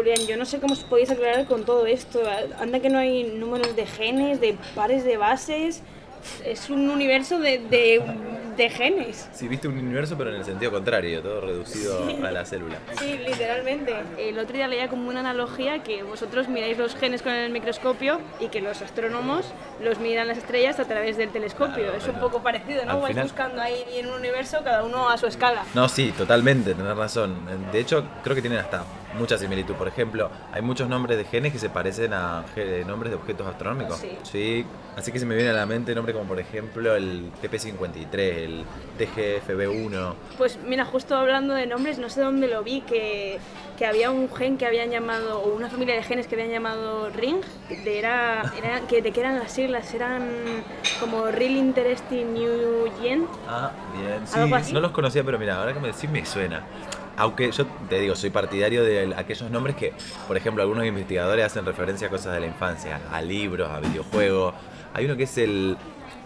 Julián, yo no sé cómo os podéis aclarar con todo esto. Anda que no hay números de genes, de pares de bases. Es un universo de, de, de genes. Sí, viste un universo, pero en el sentido contrario, todo reducido a la célula. Sí, literalmente. El otro día leía como una analogía que vosotros miráis los genes con el microscopio y que los astrónomos los miran las estrellas a través del telescopio. Claro, es un poco parecido, ¿no? Al Vais final- buscando ahí en un universo, cada uno a su escala. No, sí, totalmente, tenés razón. De hecho, creo que tienen hasta mucha similitud. Por ejemplo, hay muchos nombres de genes que se parecen a ge- nombres de objetos astronómicos. Sí. Sí, así que se me viene a la mente nombres como por ejemplo el TP53, el TGFB1. Pues mira, justo hablando de nombres, no sé dónde lo vi, que, que había un gen que habían llamado, o una familia de genes que habían llamado Ring, de, era, era- que, de qué eran las siglas, eran como Real Interesting New Gen. Ah, bien, sí. No los conocía, pero mira, ahora que me decís me suena. Aunque yo te digo, soy partidario de aquellos nombres que, por ejemplo, algunos investigadores hacen referencia a cosas de la infancia, a libros, a videojuegos. Hay uno que es el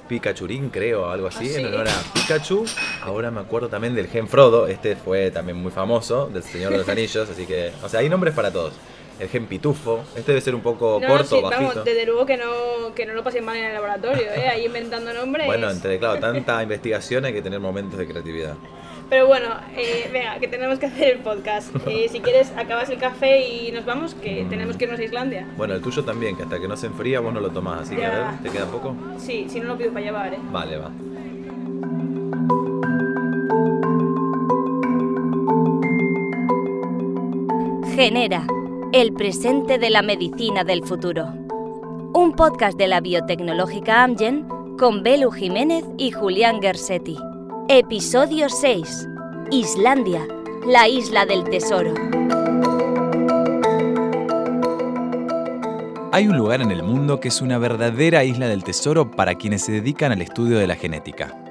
Pikachurín, creo, algo así, Ah, en honor a Pikachu. Ahora me acuerdo también del gen Frodo, este fue también muy famoso, del Señor de los Anillos, así que, o sea, hay nombres para todos. El gen Pitufo, este debe ser un poco No, corto, sí, bajito. vamos, desde luego que no, que no lo pasen mal en el laboratorio, ¿eh? ahí inventando nombres. Bueno, entre, claro, tanta investigación hay que tener momentos de creatividad. Pero bueno, eh, venga, que tenemos que hacer el podcast. Eh, si quieres, acabas el café y nos vamos, que tenemos que irnos a Islandia. Bueno, el tuyo también, que hasta que no se enfría vos no lo tomás, así que a ver, ¿te queda poco? Sí, si no lo pido para llevar, ¿eh? Vale, va. Genera, el presente de la medicina del futuro. Un podcast de la biotecnológica Amgen con Belu Jiménez y Julián Gersetti. Episodio 6. Islandia, la isla del tesoro. Hay un lugar en el mundo que es una verdadera isla del tesoro para quienes se dedican al estudio de la genética.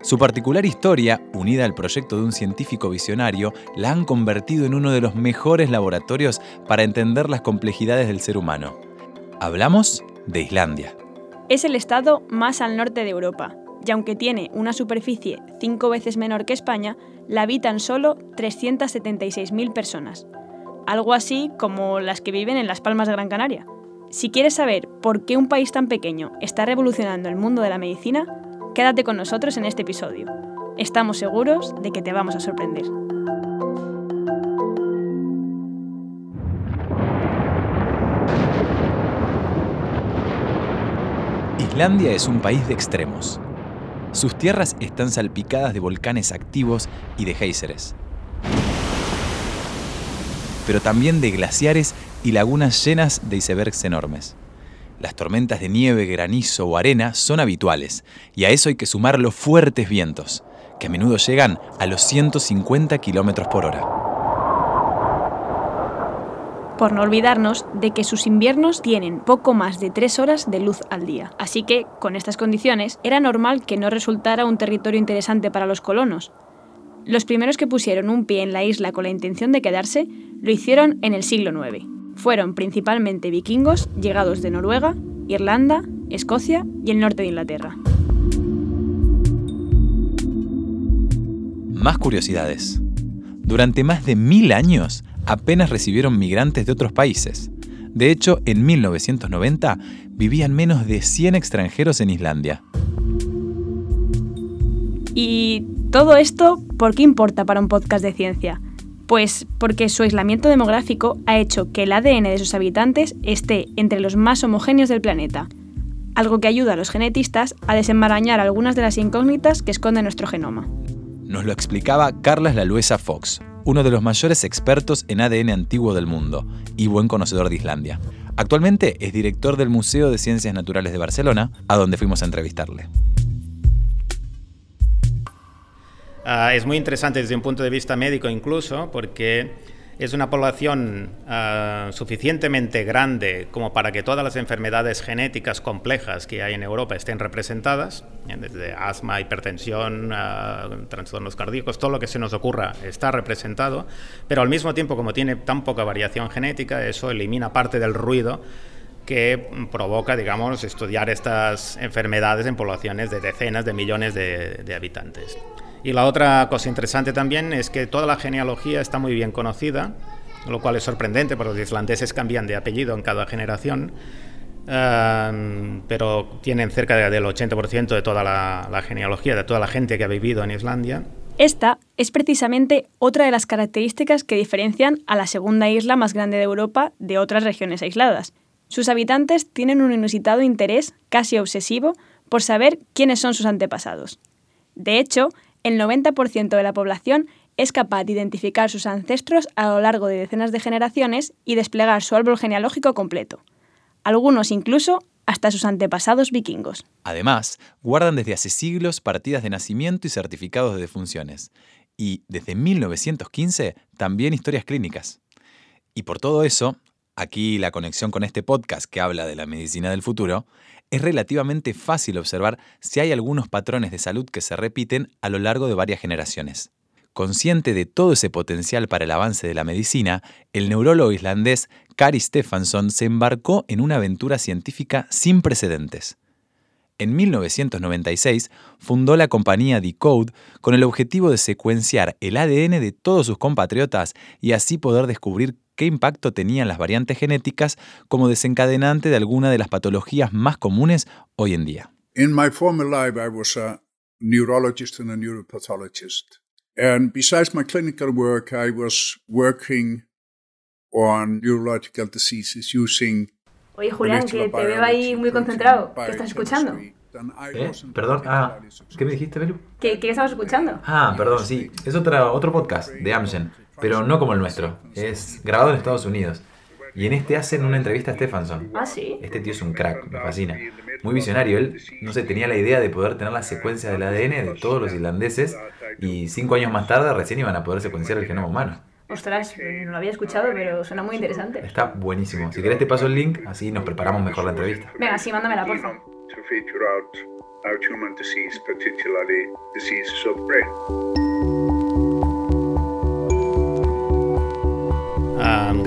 Su particular historia, unida al proyecto de un científico visionario, la han convertido en uno de los mejores laboratorios para entender las complejidades del ser humano. Hablamos de Islandia. Es el estado más al norte de Europa, y aunque tiene una superficie cinco veces menor que España, la habitan solo 376.000 personas, algo así como las que viven en Las Palmas de Gran Canaria. Si quieres saber por qué un país tan pequeño está revolucionando el mundo de la medicina, quédate con nosotros en este episodio. Estamos seguros de que te vamos a sorprender. Islandia es un país de extremos. Sus tierras están salpicadas de volcanes activos y de géiseres. Pero también de glaciares y lagunas llenas de icebergs enormes. Las tormentas de nieve, granizo o arena son habituales, y a eso hay que sumar los fuertes vientos, que a menudo llegan a los 150 kilómetros por hora. Por no olvidarnos de que sus inviernos tienen poco más de 3 horas de luz al día. Así que, con estas condiciones, era normal que no resultara un territorio interesante para los colonos. Los primeros que pusieron un pie en la isla con la intención de quedarse lo hicieron en el siglo IX. Fueron principalmente vikingos llegados de Noruega, Irlanda, Escocia y el norte de Inglaterra. Más curiosidades. Durante más de mil años apenas recibieron migrantes de otros países. De hecho, en 1990 vivían menos de 100 extranjeros en Islandia. Y todo esto, ¿por qué importa para un podcast de ciencia? Pues porque su aislamiento demográfico ha hecho que el ADN de sus habitantes esté entre los más homogéneos del planeta, algo que ayuda a los genetistas a desenmarañar algunas de las incógnitas que esconde nuestro genoma. Nos lo explicaba Carlos Laluesa Fox, uno de los mayores expertos en ADN antiguo del mundo y buen conocedor de Islandia. Actualmente es director del Museo de Ciencias Naturales de Barcelona, a donde fuimos a entrevistarle. Ah, es muy interesante desde un punto de vista médico incluso, porque es una población ah, suficientemente grande como para que todas las enfermedades genéticas complejas que hay en Europa estén representadas, eh, desde asma, hipertensión, ah, trastornos cardíacos, todo lo que se nos ocurra está representado, pero al mismo tiempo como tiene tan poca variación genética, eso elimina parte del ruido que provoca, digamos, estudiar estas enfermedades en poblaciones de decenas de millones de habitantes. Y la otra cosa interesante también es que toda la genealogía está muy bien conocida lo cual es sorprendente porque los islandeses cambian de apellido en cada generación. Em, pero tienen cerca del 80% de toda la, genealogía, de toda la gente que ha vivido en Islandia. Esta es precisamente otra de las características que diferencian a la segunda isla más grande de Europa de otras regiones aisladas. Sus habitantes tienen un inusitado interés, casi obsesivo, por saber quiénes son sus antepasados. De hecho, el 90% de la población es capaz de identificar sus ancestros a lo largo de decenas de generaciones y desplegar su árbol genealógico completo algunos incluso hasta sus antepasados vikingos. Además, guardan desde hace siglos partidas de nacimiento y certificados de defunciones, y desde 1915 también historias clínicas. Y por todo eso, aquí la conexión con este podcast que habla de la medicina del futuro, es relativamente fácil observar si hay algunos patrones de salud que se repiten a lo largo de varias generaciones. Consciente de todo ese potencial para el avance de la medicina, el neurólogo islandés Kari Stefansson se embarcó en una aventura científica sin precedentes. En 1996 fundó la compañía Decode con el objetivo de secuenciar el ADN de todos sus compatriotas y así poder descubrir qué impacto tenían las variantes genéticas como desencadenante de alguna de las patologías más comunes hoy en día. In my former life I was a neurologist and a neuropathologist. And besides my clinical work, I was working on neurological diseases using Oye, Julián, que te veo ahí muy concentrado. ¿Qué estás escuchando? ¿Eh? Perdón, ah, ¿qué me dijiste, Belu? ¿Qué, ¿Qué estabas escuchando? Ah, perdón, sí. Es otra, otro podcast de Amgen, pero no como el nuestro. Es grabado en Estados Unidos. Y en este hacen una entrevista a Stephenson. Ah, sí. Este tío es un crack, me fascina. Muy visionario. Él, no sé, tenía la idea de poder tener la secuencia del ADN de todos los islandeses y cinco años más tarde recién iban a poder secuenciar el genoma humano. Ostras, no lo había escuchado, pero suena muy interesante. Está buenísimo. Si querés te paso el link, así nos preparamos mejor la entrevista. Venga, sí, mándamela, por favor.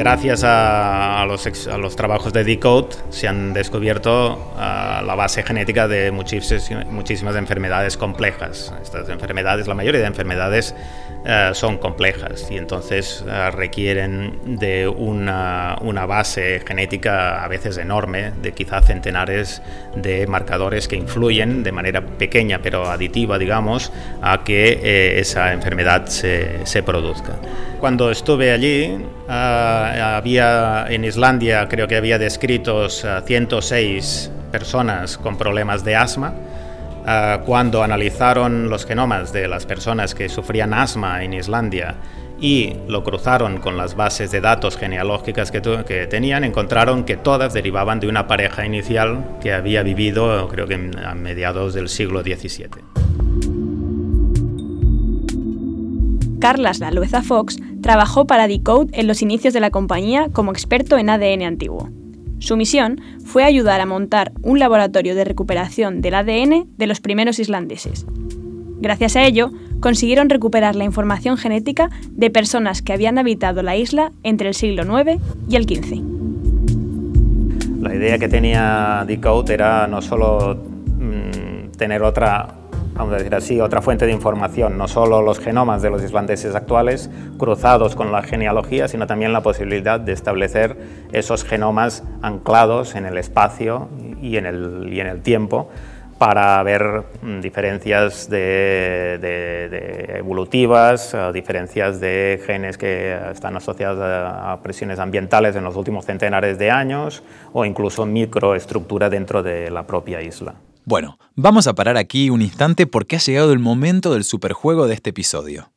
Gracias a, los, trabajos de Decode se han descubierto ah, la base genética de muchísimas, enfermedades complejas. Estas enfermedades, la mayoría de enfermedades eh, son complejas y entonces eh, requieren de una, base genética a veces enorme, de quizá centenares de marcadores que influyen de manera pequeña pero aditiva, digamos, a que eh, esa enfermedad se, se produzca. Cuando estuve allí, había en Islandia, creo que había descritos 106 personas con problemas de asma Ah, cuando analizaron los genomas de las personas que sufrían asma en Islandia y lo cruzaron con las bases de datos genealógicas que, tenían, encontraron que todas derivaban de una pareja inicial que había vivido, creo que a mediados del siglo XVII. Carlas Lalueza Fox trabajó para Decode en los inicios de la compañía como experto en ADN antiguo. Su misión fue ayudar a montar un laboratorio de recuperación del ADN de los primeros islandeses. Gracias a ello, consiguieron recuperar la información genética de personas que habían habitado la isla entre el siglo IX y el XV. La idea que tenía Decode era no solo mm, tener otra vamos decir así, otra fuente de información, no solo los genomas de los islandeses actuales cruzados con la genealogía, sino también la posibilidad de establecer esos genomas anclados en el espacio y en el, y en el tiempo para ver mm, diferencias de, evolutivas, eh, diferencias de genes que están asociados a, a, presiones ambientales en los últimos centenares de años o incluso microestructura dentro de la propia isla. Bueno, vamos a parar aquí un instante porque ha llegado el momento del superjuego de este episodio.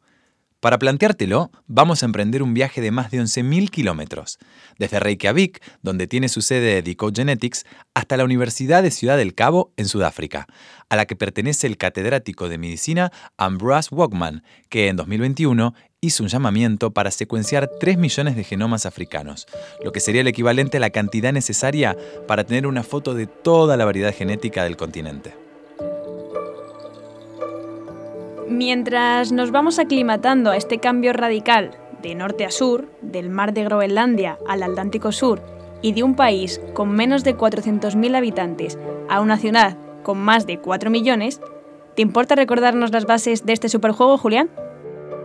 Para planteártelo, vamos a emprender un viaje de más de 11.000 kilómetros, desde Reykjavik, donde tiene su sede Genetics, hasta la Universidad de Ciudad del Cabo, en Sudáfrica, a la que pertenece el catedrático de medicina Ambrose Walkman, que en 2021 hizo un llamamiento para secuenciar 3 millones de genomas africanos, lo que sería el equivalente a la cantidad necesaria para tener una foto de toda la variedad genética del continente. Mientras nos vamos aclimatando a este cambio radical de norte a sur, del mar de Groenlandia al Atlántico Sur y de un país con menos de 400.000 habitantes a una ciudad con más de 4 millones, ¿te importa recordarnos las bases de este superjuego, Julián?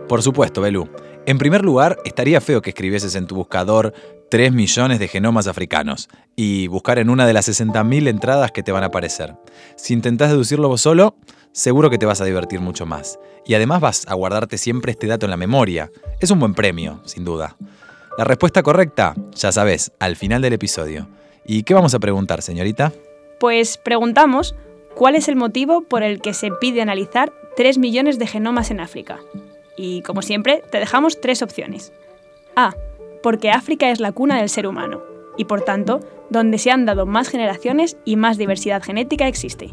Por supuesto, Belú. En primer lugar, estaría feo que escribieses en tu buscador 3 millones de genomas africanos y buscar en una de las 60.000 entradas que te van a aparecer. Si intentás deducirlo vos solo, seguro que te vas a divertir mucho más. Y además vas a guardarte siempre este dato en la memoria. Es un buen premio, sin duda. La respuesta correcta, ya sabes, al final del episodio. ¿Y qué vamos a preguntar, señorita? Pues preguntamos cuál es el motivo por el que se pide analizar 3 millones de genomas en África. Y como siempre, te dejamos tres opciones. A. Porque África es la cuna del ser humano, y por tanto, donde se han dado más generaciones y más diversidad genética existe.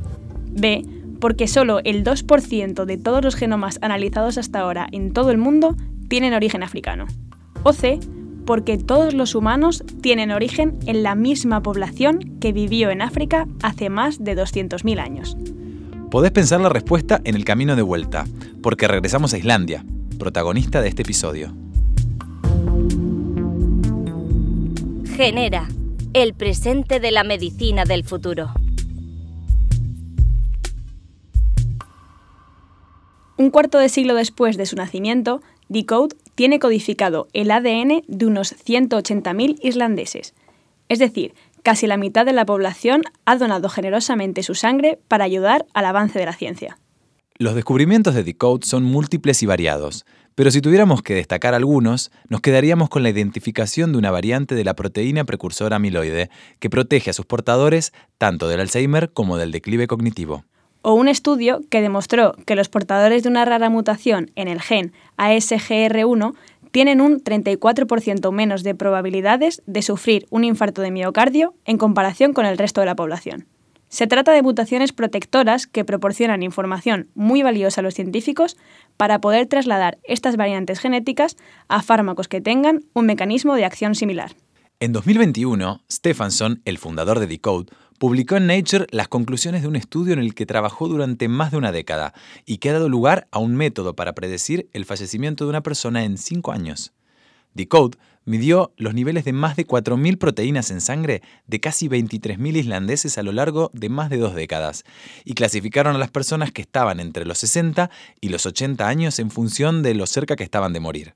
B. Porque solo el 2% de todos los genomas analizados hasta ahora en todo el mundo tienen origen africano. O C. Porque todos los humanos tienen origen en la misma población que vivió en África hace más de 200.000 años. Podés pensar la respuesta en el camino de vuelta, porque regresamos a Islandia, protagonista de este episodio. Genera, el presente de la medicina del futuro. Un cuarto de siglo después de su nacimiento, Decode tiene codificado el ADN de unos 180.000 islandeses. Es decir, casi la mitad de la población ha donado generosamente su sangre para ayudar al avance de la ciencia. Los descubrimientos de Decode son múltiples y variados, pero si tuviéramos que destacar algunos, nos quedaríamos con la identificación de una variante de la proteína precursora amiloide que protege a sus portadores tanto del Alzheimer como del declive cognitivo. O un estudio que demostró que los portadores de una rara mutación en el gen ASGR1 tienen un 34% menos de probabilidades de sufrir un infarto de miocardio en comparación con el resto de la población. Se trata de mutaciones protectoras que proporcionan información muy valiosa a los científicos para poder trasladar estas variantes genéticas a fármacos que tengan un mecanismo de acción similar. En 2021, Stephenson, el fundador de Decode, publicó en Nature las conclusiones de un estudio en el que trabajó durante más de una década y que ha dado lugar a un método para predecir el fallecimiento de una persona en cinco años. Decode midió los niveles de más de 4.000 proteínas en sangre de casi 23.000 islandeses a lo largo de más de dos décadas y clasificaron a las personas que estaban entre los 60 y los 80 años en función de lo cerca que estaban de morir.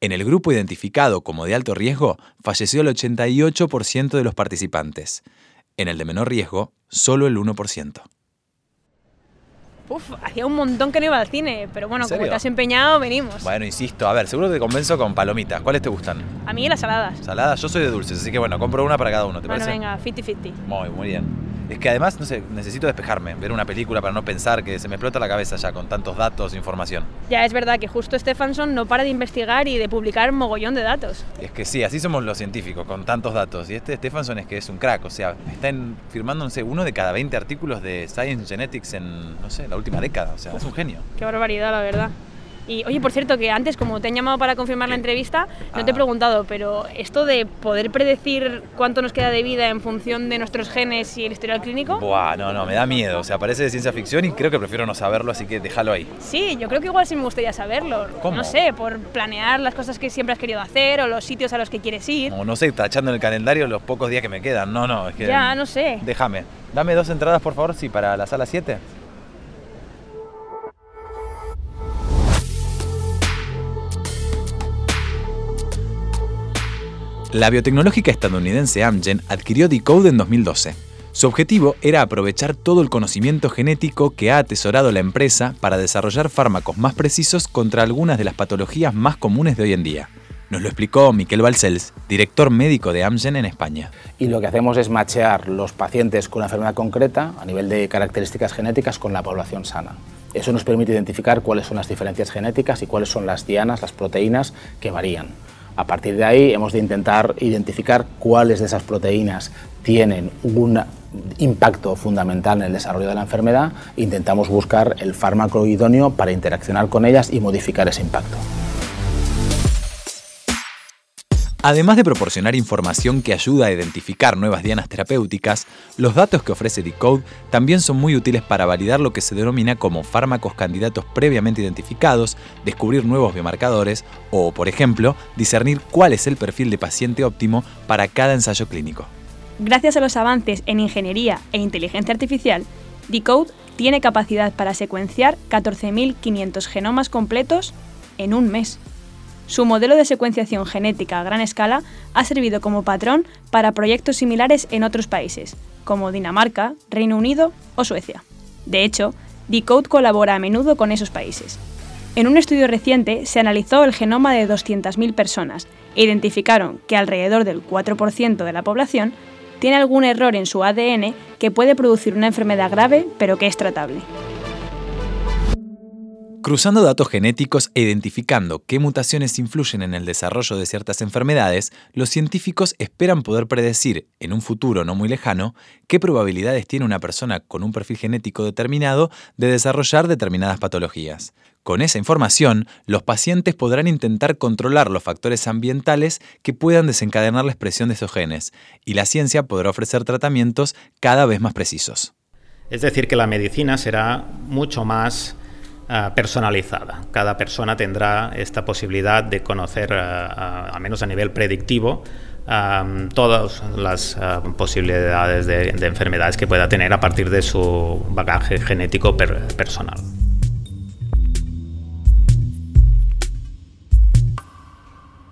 En el grupo identificado como de alto riesgo falleció el 88% de los participantes. En el de menor riesgo, solo el 1%. Uf, hacía un montón que no iba al cine, pero bueno, ¿En como te has empeñado, venimos. Bueno, insisto, a ver, seguro te convenzo con palomitas. ¿Cuáles te gustan? A mí las saladas. Saladas, yo soy de dulces, así que bueno, compro una para cada uno, ¿te Bueno, parece? venga, 50-50. Muy, muy bien. Es que además, no sé, necesito despejarme, ver una película para no pensar que se me explota la cabeza ya con tantos datos e información. Ya es verdad que justo Stephenson no para de investigar y de publicar mogollón de datos. Es que sí, así somos los científicos, con tantos datos. Y este Stephenson es que es un crack, o sea, está en- firmando, no sé, uno de cada 20 artículos de Science Genetics en, no sé, la última década. O sea, es un genio. Qué barbaridad, la verdad. Y oye, por cierto, que antes, como te han llamado para confirmar la entrevista, no te he Ah. preguntado, pero esto de poder predecir cuánto nos queda de vida en función de nuestros genes y el historial clínico, Buah, no, no, me da miedo. O sea, parece de ciencia ficción y creo que prefiero no saberlo, así que déjalo ahí. sí, yo creo que igual sí me gustaría saberlo. ¿Cómo? No sé, por planear las cosas que siempre has querido hacer o los sitios a los que quieres ir. O no sé, tachando en el calendario los pocos días que me quedan. No, no, es que. Ya, no sé. Déjame. Dame dos entradas, por favor, sí, para la sala 7. La biotecnológica estadounidense Amgen adquirió Decode en 2012. Su objetivo era aprovechar todo el conocimiento genético que ha atesorado la empresa para desarrollar fármacos más precisos contra algunas de las patologías más comunes de hoy en día. Nos lo explicó Miquel Balcells, director médico de Amgen en España. y lo que hacemos es machear los pacientes con una enfermedad concreta a nivel de características genéticas con la población sana. Eso nos permite identificar cuáles son las diferencias genéticas y cuáles son las dianas, las proteínas que varían. A partir de ahí hemos de intentar identificar cuáles de esas proteínas tienen un impacto fundamental en el desarrollo de la enfermedad intentamos buscar el fármaco idóneo para interaccionar con ellas y modificar ese impacto. Además de proporcionar información que ayuda a identificar nuevas dianas terapéuticas, los datos que ofrece Decode también son muy útiles para validar lo que se denomina como fármacos candidatos previamente identificados, descubrir nuevos biomarcadores o, por ejemplo, discernir cuál es el perfil de paciente óptimo para cada ensayo clínico. Gracias a los avances en ingeniería e inteligencia artificial, Decode tiene capacidad para secuenciar 14.500 genomas completos en un mes. Su modelo de secuenciación genética a gran escala ha servido como patrón para proyectos similares en otros países, como Dinamarca, Reino Unido o Suecia. De hecho, Decode colabora a menudo con esos países. En un estudio reciente se analizó el genoma de 200.000 personas e identificaron que alrededor del 4% de la población tiene algún error en su ADN que puede producir una enfermedad grave pero que es tratable. Cruzando datos genéticos e identificando qué mutaciones influyen en el desarrollo de ciertas enfermedades, los científicos esperan poder predecir, en un futuro no muy lejano, qué probabilidades tiene una persona con un perfil genético determinado de desarrollar determinadas patologías. Con esa información, los pacientes podrán intentar controlar los factores ambientales que puedan desencadenar la expresión de esos genes, y la ciencia podrá ofrecer tratamientos cada vez más precisos. Es decir, que la medicina será mucho más Ah, personalizada. Cada persona tendrá esta posibilidad de conocer, uh, al menos a nivel predictivo, todas las posibilidades de, de, enfermedades que pueda tener a partir de su bagaje genético per personal.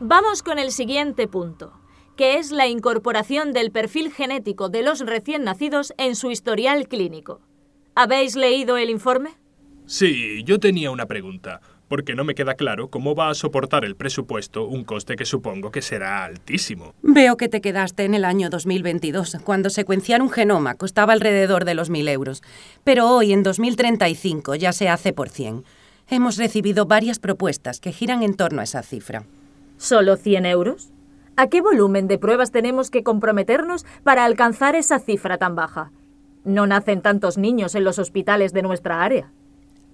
Vamos con el siguiente punto, que es la incorporación del perfil genético de los recién nacidos en su historial clínico. ¿Habéis leído el informe? Sí, yo tenía una pregunta, porque no me queda claro cómo va a soportar el presupuesto un coste que supongo que será altísimo. Veo que te quedaste en el año 2022, cuando secuenciar un genoma costaba alrededor de los mil euros, pero hoy en 2035 ya se hace por 100. Hemos recibido varias propuestas que giran en torno a esa cifra. ¿Solo 100 euros? ¿A qué volumen de pruebas tenemos que comprometernos para alcanzar esa cifra tan baja? No nacen tantos niños en los hospitales de nuestra área.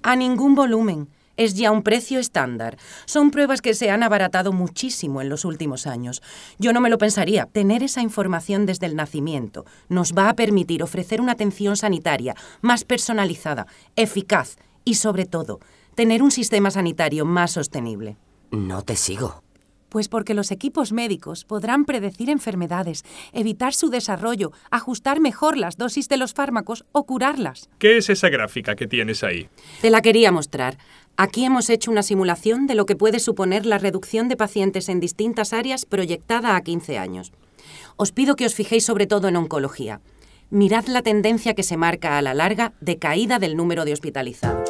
A ningún volumen. Es ya un precio estándar. Son pruebas que se han abaratado muchísimo en los últimos años. Yo no me lo pensaría. Tener esa información desde el nacimiento nos va a permitir ofrecer una atención sanitaria más personalizada, eficaz y, sobre todo, tener un sistema sanitario más sostenible. No te sigo. Pues porque los equipos médicos podrán predecir enfermedades, evitar su desarrollo, ajustar mejor las dosis de los fármacos o curarlas. ¿Qué es esa gráfica que tienes ahí? Te la quería mostrar. Aquí hemos hecho una simulación de lo que puede suponer la reducción de pacientes en distintas áreas proyectada a 15 años. Os pido que os fijéis sobre todo en oncología. Mirad la tendencia que se marca a la larga de caída del número de hospitalizados.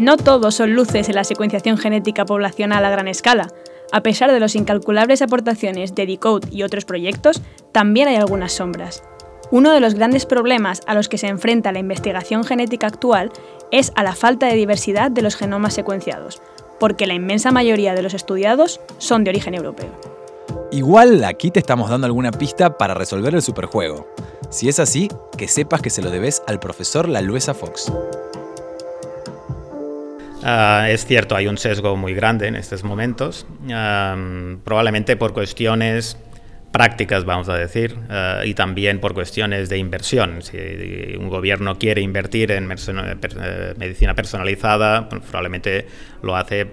No todos son luces en la secuenciación genética poblacional a gran escala. A pesar de las incalculables aportaciones de Decode y otros proyectos, también hay algunas sombras. Uno de los grandes problemas a los que se enfrenta la investigación genética actual es a la falta de diversidad de los genomas secuenciados, porque la inmensa mayoría de los estudiados son de origen europeo. Igual aquí te estamos dando alguna pista para resolver el superjuego. Si es así, que sepas que se lo debes al profesor Laluesa Fox. Uh, es cierto, hay un sesgo muy grande en estos momentos, probablemente por cuestiones prácticas, vamos a decir, uh, y también por cuestiones de inversión. Si un gobierno quiere invertir en eh, medicina personalizada, pues probablemente lo hace eh,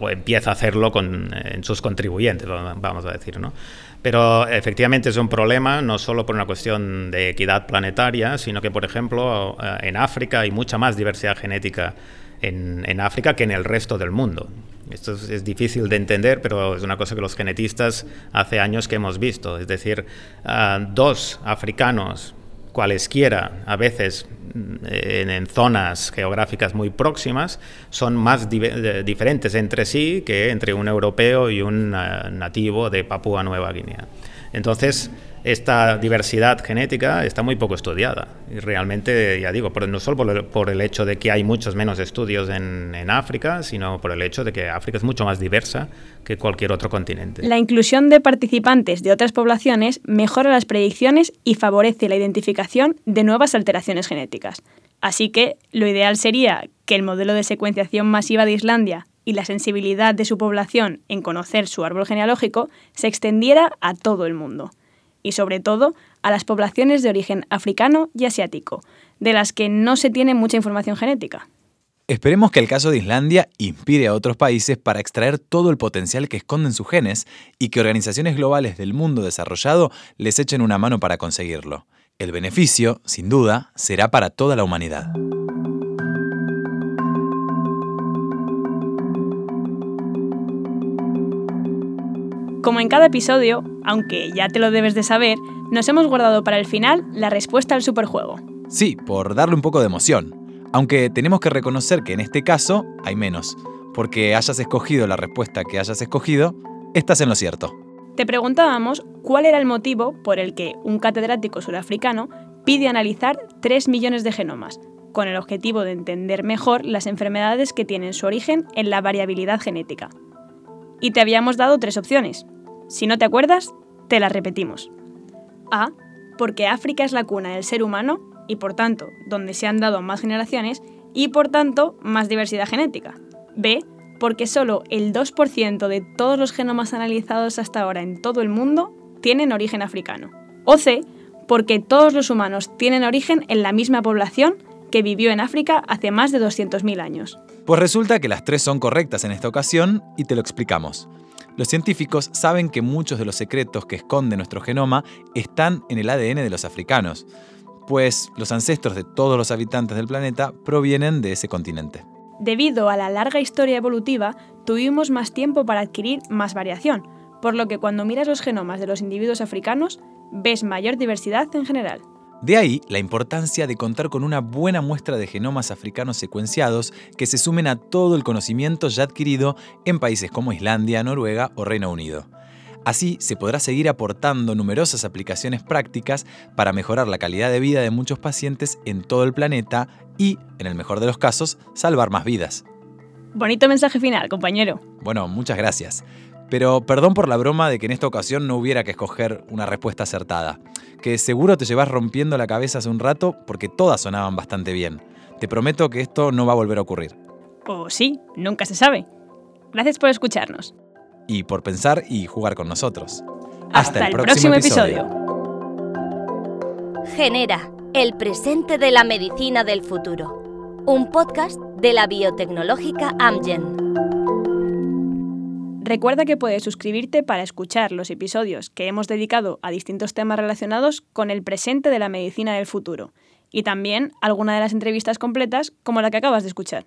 o empieza a hacerlo con, en sus contribuyentes, vamos a decir, ¿no? Pero efectivamente es un problema no solo por una cuestión de equidad planetaria, sino que, por ejemplo, en África hay mucha más diversidad genética en, África que en el resto del mundo. Esto es, difícil de entender, pero es una cosa que los genetistas hace años que hemos visto. Es decir, ah, dos africanos, cualesquiera, a veces en, zonas geográficas muy próximas, son más diferentes entre sí que entre un europeo y un ah, nativo de Papúa Nueva Guinea. Entonces, esta diversidad genética está muy poco estudiada. Y realmente, ya digo, no solo por el, hecho de que hay muchos menos estudios en, África, sino por el hecho de que África es mucho más diversa que cualquier otro continente. La inclusión de participantes de otras poblaciones mejora las predicciones y favorece la identificación de nuevas alteraciones genéticas. Así que lo ideal sería que el modelo de secuenciación masiva de Islandia y la sensibilidad de su población en conocer su árbol genealógico se extendiera a todo el mundo y sobre todo a las poblaciones de origen africano y asiático, de las que no se tiene mucha información genética. Esperemos que el caso de Islandia inspire a otros países para extraer todo el potencial que esconden sus genes y que organizaciones globales del mundo desarrollado les echen una mano para conseguirlo. El beneficio, sin duda, será para toda la humanidad. Como en cada episodio, aunque ya te lo debes de saber, nos hemos guardado para el final la respuesta al superjuego. Sí, por darle un poco de emoción. Aunque tenemos que reconocer que en este caso hay menos, porque hayas escogido la respuesta que hayas escogido, estás en lo cierto. Te preguntábamos cuál era el motivo por el que un catedrático surafricano pide analizar 3 millones de genomas, con el objetivo de entender mejor las enfermedades que tienen su origen en la variabilidad genética. Y te habíamos dado tres opciones. Si no te acuerdas, te las repetimos. A. Porque África es la cuna del ser humano y por tanto donde se han dado más generaciones y por tanto más diversidad genética. B. Porque solo el 2% de todos los genomas analizados hasta ahora en todo el mundo tienen origen africano. O C. Porque todos los humanos tienen origen en la misma población que vivió en África hace más de 200.000 años. Pues resulta que las tres son correctas en esta ocasión y te lo explicamos. Los científicos saben que muchos de los secretos que esconde nuestro genoma están en el ADN de los africanos, pues los ancestros de todos los habitantes del planeta provienen de ese continente. Debido a la larga historia evolutiva, tuvimos más tiempo para adquirir más variación, por lo que cuando miras los genomas de los individuos africanos, ves mayor diversidad en general. De ahí la importancia de contar con una buena muestra de genomas africanos secuenciados que se sumen a todo el conocimiento ya adquirido en países como Islandia, Noruega o Reino Unido. Así se podrá seguir aportando numerosas aplicaciones prácticas para mejorar la calidad de vida de muchos pacientes en todo el planeta y, en el mejor de los casos, salvar más vidas. Bonito mensaje final, compañero. Bueno, muchas gracias. Pero perdón por la broma de que en esta ocasión no hubiera que escoger una respuesta acertada, que seguro te llevas rompiendo la cabeza hace un rato porque todas sonaban bastante bien. Te prometo que esto no va a volver a ocurrir. O sí, nunca se sabe. Gracias por escucharnos y por pensar y jugar con nosotros. Hasta, el, próximo, episodio. Genera, el presente de la medicina del futuro. Un podcast de la biotecnológica Amgen. Recuerda que puedes suscribirte para escuchar los episodios que hemos dedicado a distintos temas relacionados con el presente de la medicina del futuro y también alguna de las entrevistas completas como la que acabas de escuchar.